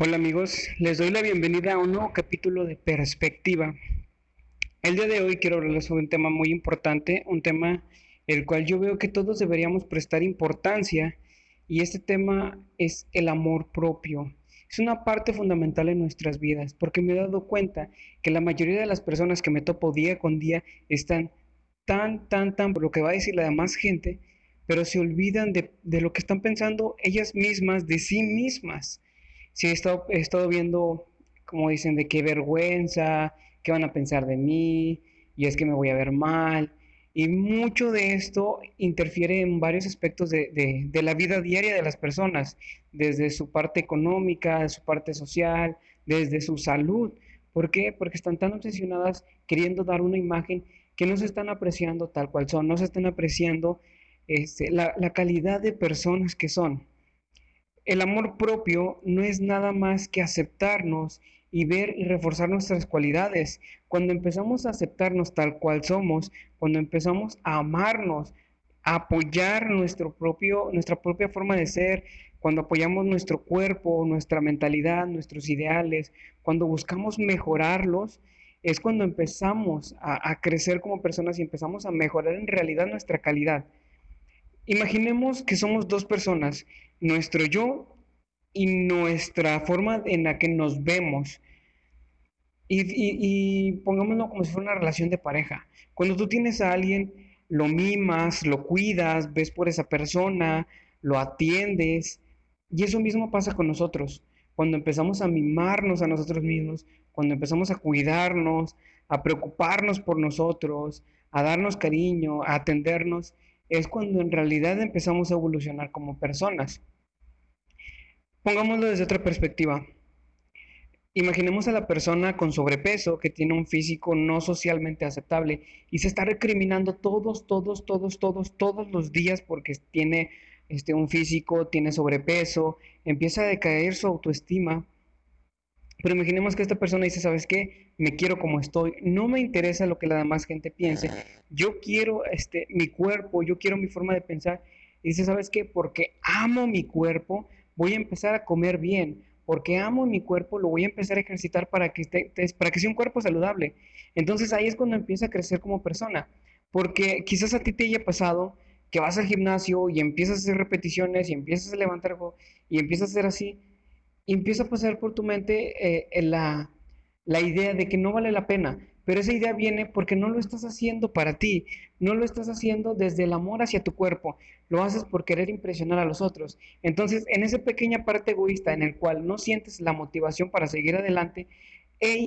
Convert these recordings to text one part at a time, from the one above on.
Hola amigos, les doy la bienvenida a un nuevo capítulo de Perspectiva. El día de hoy quiero hablarles sobre un tema muy importante, un tema el cual yo veo que todos deberíamos prestar importancia y este tema es el amor propio. Es una parte fundamental en nuestras vidas porque me he dado cuenta que la mayoría de las personas que me topo día con día están tan, tan, tan por lo que va a decir la demás gente, pero se olvidan de, de lo que están pensando ellas mismas, de sí mismas sí he estado, he estado viendo, como dicen, de qué vergüenza, qué van a pensar de mí, y es que me voy a ver mal. Y mucho de esto interfiere en varios aspectos de, de, la vida diaria de las personas, desde su parte económica, su parte social, desde su salud. ¿Por qué? Porque están tan obsesionadas queriendo dar una imagen que no se están apreciando tal cual son, no se están apreciando este, la, la calidad de personas que son. El amor propio no es nada más que aceptarnos y ver y reforzar nuestras cualidades. Cuando empezamos a aceptarnos tal cual somos, cuando empezamos a amarnos, a apoyar nuestro propio, nuestra propia forma de ser, cuando apoyamos nuestro cuerpo, nuestra mentalidad, nuestros ideales, cuando buscamos mejorarlos, es cuando empezamos a, a crecer como personas y empezamos a mejorar en realidad nuestra calidad. Imaginemos que somos dos personas, nuestro yo y nuestra forma en la que nos vemos. Y, pongámoslo como si fuera una relación de pareja. Cuando tú tienes a alguien, lo mimas, lo cuidas, ves por esa persona, lo atiendes. Y eso mismo pasa con nosotros. Cuando empezamos a mimarnos a nosotros mismos, cuando empezamos a cuidarnos, a preocuparnos por nosotros, a darnos cariño, a atendernos, es cuando en realidad empezamos a evolucionar como personas. Pongámoslo desde otra perspectiva. Imaginemos a la persona con sobrepeso que tiene un físico no socialmente aceptable y se está recriminando todos, todos, todos, todos, todos los días porque tiene este, un físico, tiene sobrepeso, empieza a decaer su autoestima pero imaginemos que esta persona dice, ¿sabes qué? Me quiero como estoy, no me interesa lo que la demás gente piense, yo quiero este, mi cuerpo, yo quiero mi forma de pensar. Y dice, ¿sabes qué? Porque amo mi cuerpo, voy a empezar a comer bien, porque amo mi cuerpo, lo voy a empezar a ejercitar para que, esté, para que sea un cuerpo saludable. Entonces ahí es cuando empieza a crecer como persona, porque quizás a ti te haya pasado que vas al gimnasio y empiezas a hacer repeticiones y empiezas a levantar y empiezas a hacer así, y empieza a pasar por tu mente eh, la, la idea de que no vale la pena, pero esa idea viene porque no lo estás haciendo para ti, no lo estás haciendo desde el amor hacia tu cuerpo, lo haces por querer impresionar a los otros. Entonces, en esa pequeña parte egoísta en el cual no sientes la motivación para seguir adelante,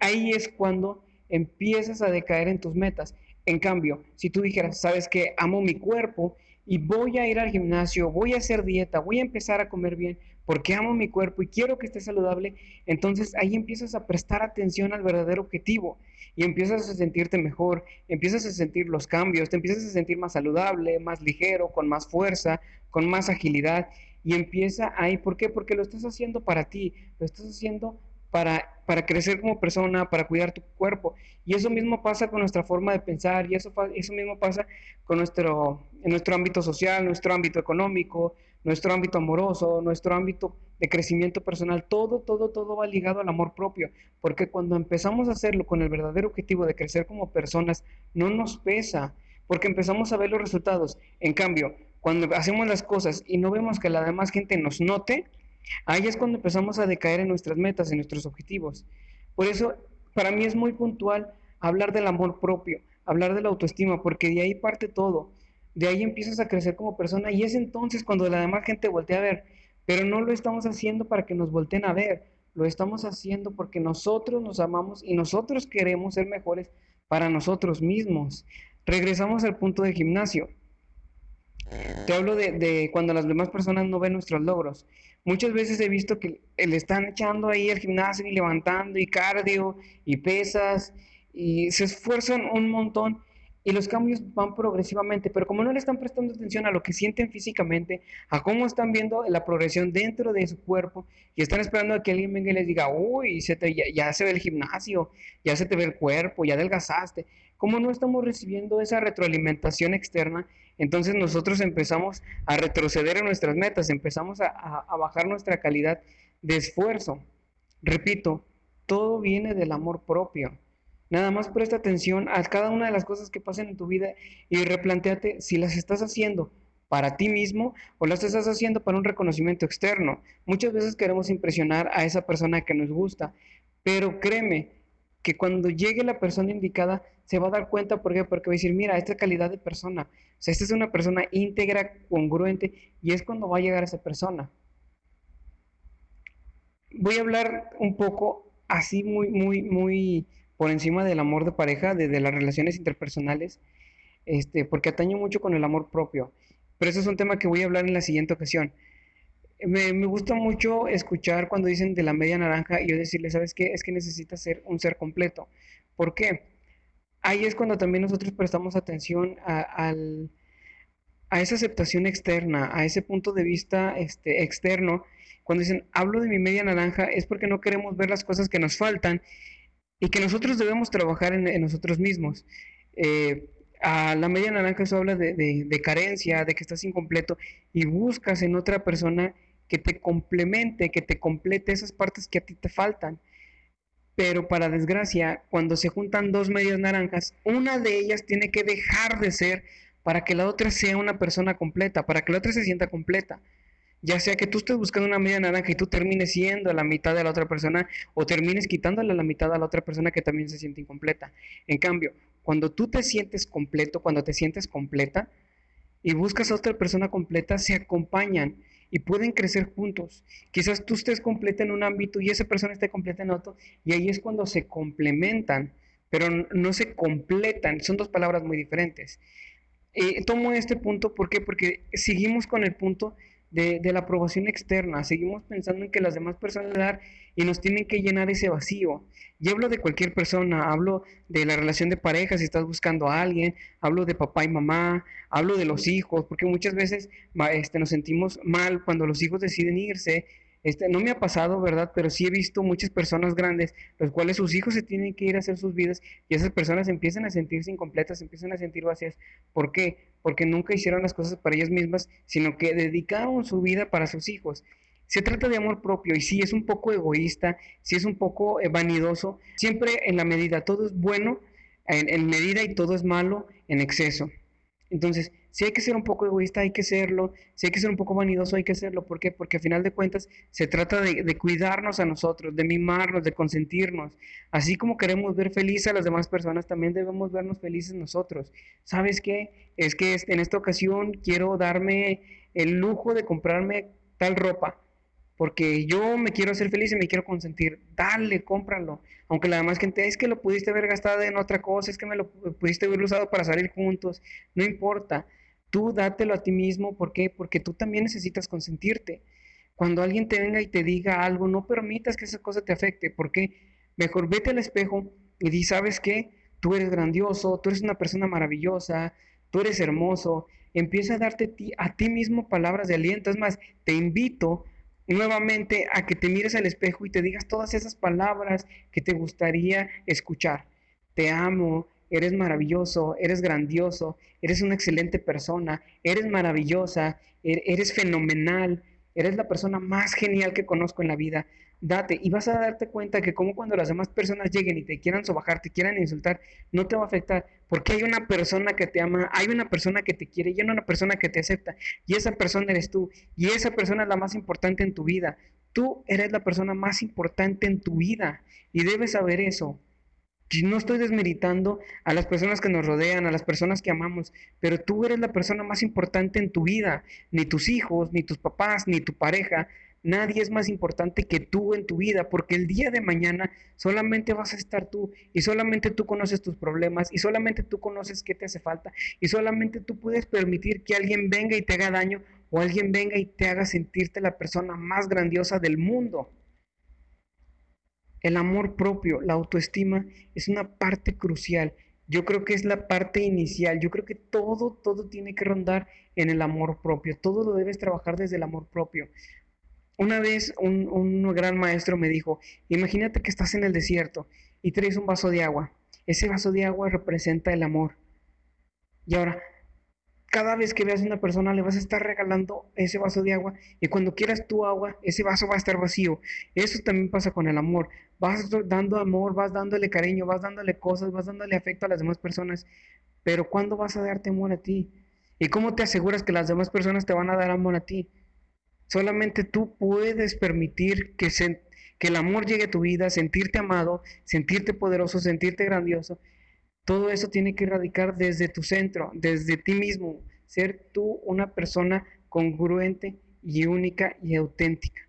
ahí es cuando empiezas a decaer en tus metas. En cambio, si tú dijeras, sabes que amo mi cuerpo y voy a ir al gimnasio, voy a hacer dieta, voy a empezar a comer bien, porque amo mi cuerpo y quiero que esté saludable, entonces ahí empiezas a prestar atención al verdadero objetivo y empiezas a sentirte mejor, empiezas a sentir los cambios, te empiezas a sentir más saludable, más ligero, con más fuerza, con más agilidad y empieza ahí, ¿por qué? Porque lo estás haciendo para ti, lo estás haciendo para, para crecer como persona, para cuidar tu cuerpo. Y eso mismo pasa con nuestra forma de pensar y eso, eso mismo pasa con nuestro, en nuestro ámbito social, nuestro ámbito económico, nuestro ámbito amoroso, nuestro ámbito de crecimiento personal, todo, todo, todo va ligado al amor propio, porque cuando empezamos a hacerlo con el verdadero objetivo de crecer como personas, no nos pesa, porque empezamos a ver los resultados. En cambio, cuando hacemos las cosas y no vemos que la demás gente nos note, ahí es cuando empezamos a decaer en nuestras metas, en nuestros objetivos. Por eso, para mí es muy puntual hablar del amor propio, hablar de la autoestima, porque de ahí parte todo de ahí empiezas a crecer como persona y es entonces cuando la demás gente voltea a ver, pero no lo estamos haciendo para que nos volteen a ver, lo estamos haciendo porque nosotros nos amamos y nosotros queremos ser mejores para nosotros mismos. Regresamos al punto de gimnasio. Te hablo de, de, cuando las demás personas no ven nuestros logros. Muchas veces he visto que le están echando ahí al gimnasio y levantando y cardio y pesas y se esfuerzan un montón y los cambios van progresivamente, pero como no le están prestando atención a lo que sienten físicamente, a cómo están viendo la progresión dentro de su cuerpo y están esperando a que alguien venga y les diga, uy, se ya, se ve el gimnasio, ya se te ve el cuerpo, ya adelgazaste, como no estamos recibiendo esa retroalimentación externa, entonces nosotros empezamos a retroceder en nuestras metas, empezamos a, a bajar nuestra calidad de esfuerzo. Repito, todo viene del amor propio. Nada más presta atención a cada una de las cosas que pasan en tu vida y replanteate si las estás haciendo para ti mismo o las estás haciendo para un reconocimiento externo. Muchas veces queremos impresionar a esa persona que nos gusta, pero créeme que cuando llegue la persona indicada se va a dar cuenta, ¿por qué? Porque va a decir, mira, esta calidad de persona, o sea, esta es una persona íntegra, congruente, y es cuando va a llegar esa persona. Voy a hablar un poco así muy, muy, muy por encima del amor de pareja, de, las relaciones interpersonales, este, porque atañe mucho con el amor propio. Pero eso es un tema que voy a hablar en la siguiente ocasión. Me, me, gusta mucho escuchar cuando dicen de la media naranja y yo decirle, ¿sabes qué? Es que necesitas ser un ser completo. ¿Por qué? Ahí es cuando también nosotros prestamos atención a, al, a esa aceptación externa, a ese punto de vista este, externo. Cuando dicen, hablo de mi media naranja, es porque no queremos ver las cosas que nos faltan y que nosotros debemos trabajar en, nosotros mismos. Eh, a la media naranja eso habla de, de, carencia, de que estás incompleto y buscas en otra persona que te complemente, que te complete esas partes que a ti te faltan. Pero para desgracia, cuando se juntan dos medias naranjas, una de ellas tiene que dejar de ser para que la otra sea una persona completa, para que la otra se sienta completa. Ya sea que tú estés buscando una media naranja y tú termines siendo la mitad de la otra persona o termines quitándole la mitad a la otra persona que también se siente incompleta. En cambio, cuando tú te sientes completo, cuando te sientes completa y buscas a otra persona completa, se acompañan y pueden crecer juntos. Quizás tú estés completa en un ámbito y esa persona esté completa en otro y ahí es cuando se complementan, pero no se completan, son dos palabras muy diferentes. Eh, tomo este punto ¿por qué? porque seguimos con el punto de, la aprobación externa. Seguimos pensando en que las demás personas dar y nos tienen que llenar ese vacío. Y hablo de cualquier persona, hablo de la relación de pareja, si estás buscando a alguien, hablo de papá y mamá, hablo de los hijos, porque muchas veces este, nos sentimos mal cuando los hijos deciden irse este, no me ha pasado, ¿verdad? Pero sí he visto muchas personas grandes, los cuales sus hijos se tienen que ir a hacer sus vidas y esas personas empiezan a sentirse incompletas, empiezan a sentir vacías. ¿Por qué? Porque nunca hicieron las cosas para ellas mismas, sino que dedicaron su vida para sus hijos. Se trata de amor propio y sí es un poco egoísta, sí es un poco eh, vanidoso, siempre en la medida, todo es bueno en medida y todo es malo en exceso. Entonces, si hay que ser un poco egoísta, hay que serlo. Si hay que ser un poco vanidoso, hay que serlo. ¿Por qué? Porque a final de cuentas se trata de, cuidarnos a nosotros, de mimarnos, de consentirnos. Así como queremos ver felices a las demás personas, también debemos vernos felices nosotros. ¿Sabes qué? Es que en esta ocasión quiero darme el lujo de comprarme tal ropa porque yo me quiero hacer feliz y me quiero consentir. Dale, cómpralo. Aunque la demás gente es que lo pudiste haber gastado en otra cosa, es que me lo pudiste haber usado para salir juntos. No importa. Tú dátelo a ti mismo. ¿Por qué? Porque tú también necesitas consentirte. Cuando alguien te venga y te diga algo, no permitas que esa cosa te afecte. ¿Por qué? Mejor vete al espejo y di, ¿sabes qué? Tú eres grandioso, tú eres una persona maravillosa, tú eres hermoso. Empieza a darte a ti mismo palabras de aliento. Es más, te invito nuevamente a que te mires al espejo y te digas todas esas palabras que te gustaría escuchar. Te amo, eres maravilloso, eres grandioso, eres una excelente persona, eres maravillosa, er-, eres fenomenal, eres la persona más genial que conozco en la vida date y vas a darte cuenta que como cuando las demás personas lleguen y te quieran sobajar, te quieran insultar, no te va a afectar porque hay una persona que te ama, hay una persona que te quiere y hay una persona que te acepta y esa persona eres tú y esa persona es la más importante en tu vida. Tú eres la persona más importante en tu vida y debes saber eso. No estoy desmeritando a las personas que nos rodean, a las personas que amamos, pero tú eres la persona más importante en tu vida. Ni tus hijos, ni tus papás, ni tu pareja Nadie es más importante que tú en tu vida, porque el día de mañana solamente vas a estar tú y solamente tú conoces tus problemas y solamente tú conoces qué te hace falta y solamente tú puedes permitir que alguien venga y te haga daño o alguien venga y te haga sentirte la persona más grandiosa del mundo. El amor propio, la autoestima es una parte crucial. Yo creo que es la parte inicial. Yo creo que todo, todo tiene que rondar en el amor propio. Todo lo debes trabajar desde el amor propio. Una vez un, gran maestro me dijo, imagínate que estás en el desierto y traes un vaso de agua. Ese vaso de agua representa el amor. Y ahora, cada vez que veas a una persona le vas a estar regalando ese vaso de agua y cuando quieras tu agua, ese vaso va a estar vacío. Eso también pasa con el amor. Vas dando amor, vas dándole cariño, vas dándole cosas, vas dándole afecto a las demás personas, pero ¿cuándo vas a darte amor a ti? ¿Y cómo te aseguras que las demás personas te van a dar amor a ti? Solamente tú puedes permitir que, que el amor llegue a tu vida, sentirte amado, sentirte poderoso, sentirte grandioso todo eso tiene que radicar desde tu centro, desde ti mismo, ser tú una persona congruente y única y auténtica.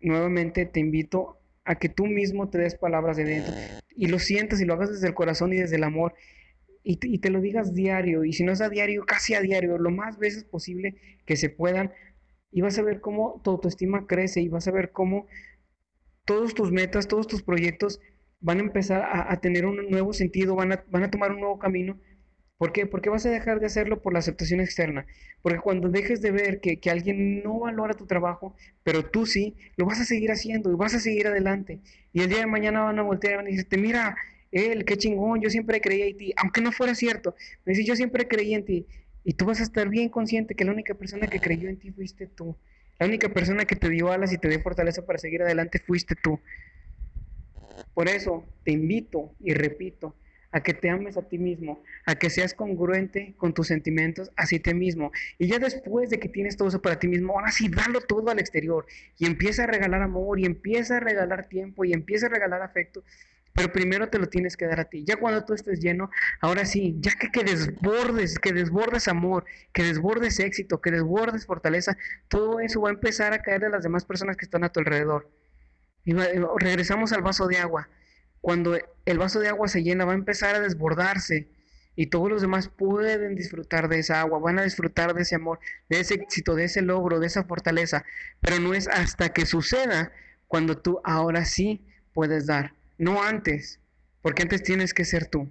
Nuevamente te invito a que tú mismo te des palabras de dentro y lo sientas y lo hagas desde el corazón y desde el amor y te, y te lo digas diario y si no es a diario, casi a diario, lo más veces posible que se puedan y vas a ver cómo tu autoestima crece y vas a ver cómo todos tus metas, todos tus proyectos van a empezar a, tener un nuevo sentido, van a, van a tomar un nuevo camino. ¿Por qué? Porque vas a dejar de hacerlo por la aceptación externa. Porque cuando dejes de ver que, que, alguien no valora tu trabajo, pero tú sí, lo vas a seguir haciendo y vas a seguir adelante. Y el día de mañana van a voltear y van a decirte, mira, él, qué chingón, yo siempre creía en ti. Aunque no fuera cierto, me dice, yo siempre creí en ti. Y tú vas a estar bien consciente que la única persona que creyó en ti fuiste tú. La única persona que te dio alas y te dio fortaleza para seguir adelante fuiste tú. Por eso te invito y repito a que te ames a ti mismo, a que seas congruente con tus sentimientos hacia ti mismo. Y ya después de que tienes todo eso para ti mismo, ahora sí, dalo todo al exterior y empieza a regalar amor y empieza a regalar tiempo y empieza a regalar afecto. Pero primero te lo tienes que dar a ti. Ya cuando tú estés lleno, ahora sí, ya que, que desbordes, que desbordes amor, que desbordes éxito, que desbordes fortaleza, todo eso va a empezar a caer de las demás personas que están a tu alrededor. Y regresamos al vaso de agua. Cuando el vaso de agua se llena, va a empezar a desbordarse y todos los demás pueden disfrutar de esa agua, van a disfrutar de ese amor, de ese éxito, de ese logro, de esa fortaleza. Pero no es hasta que suceda cuando tú ahora sí puedes dar, no antes, porque antes tienes que ser tú.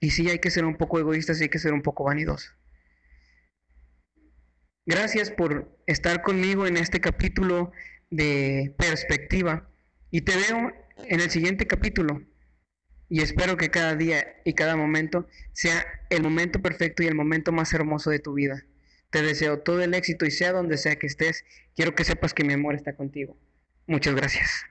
Y sí hay que ser un poco egoísta, sí hay que ser un poco vanidoso. Gracias por estar conmigo en este capítulo de perspectiva. Y te veo en el siguiente capítulo. Y espero que cada día y cada momento sea el momento perfecto y el momento más hermoso de tu vida. Te deseo todo el éxito y sea donde sea que estés, quiero que sepas que mi amor está contigo. Muchas gracias.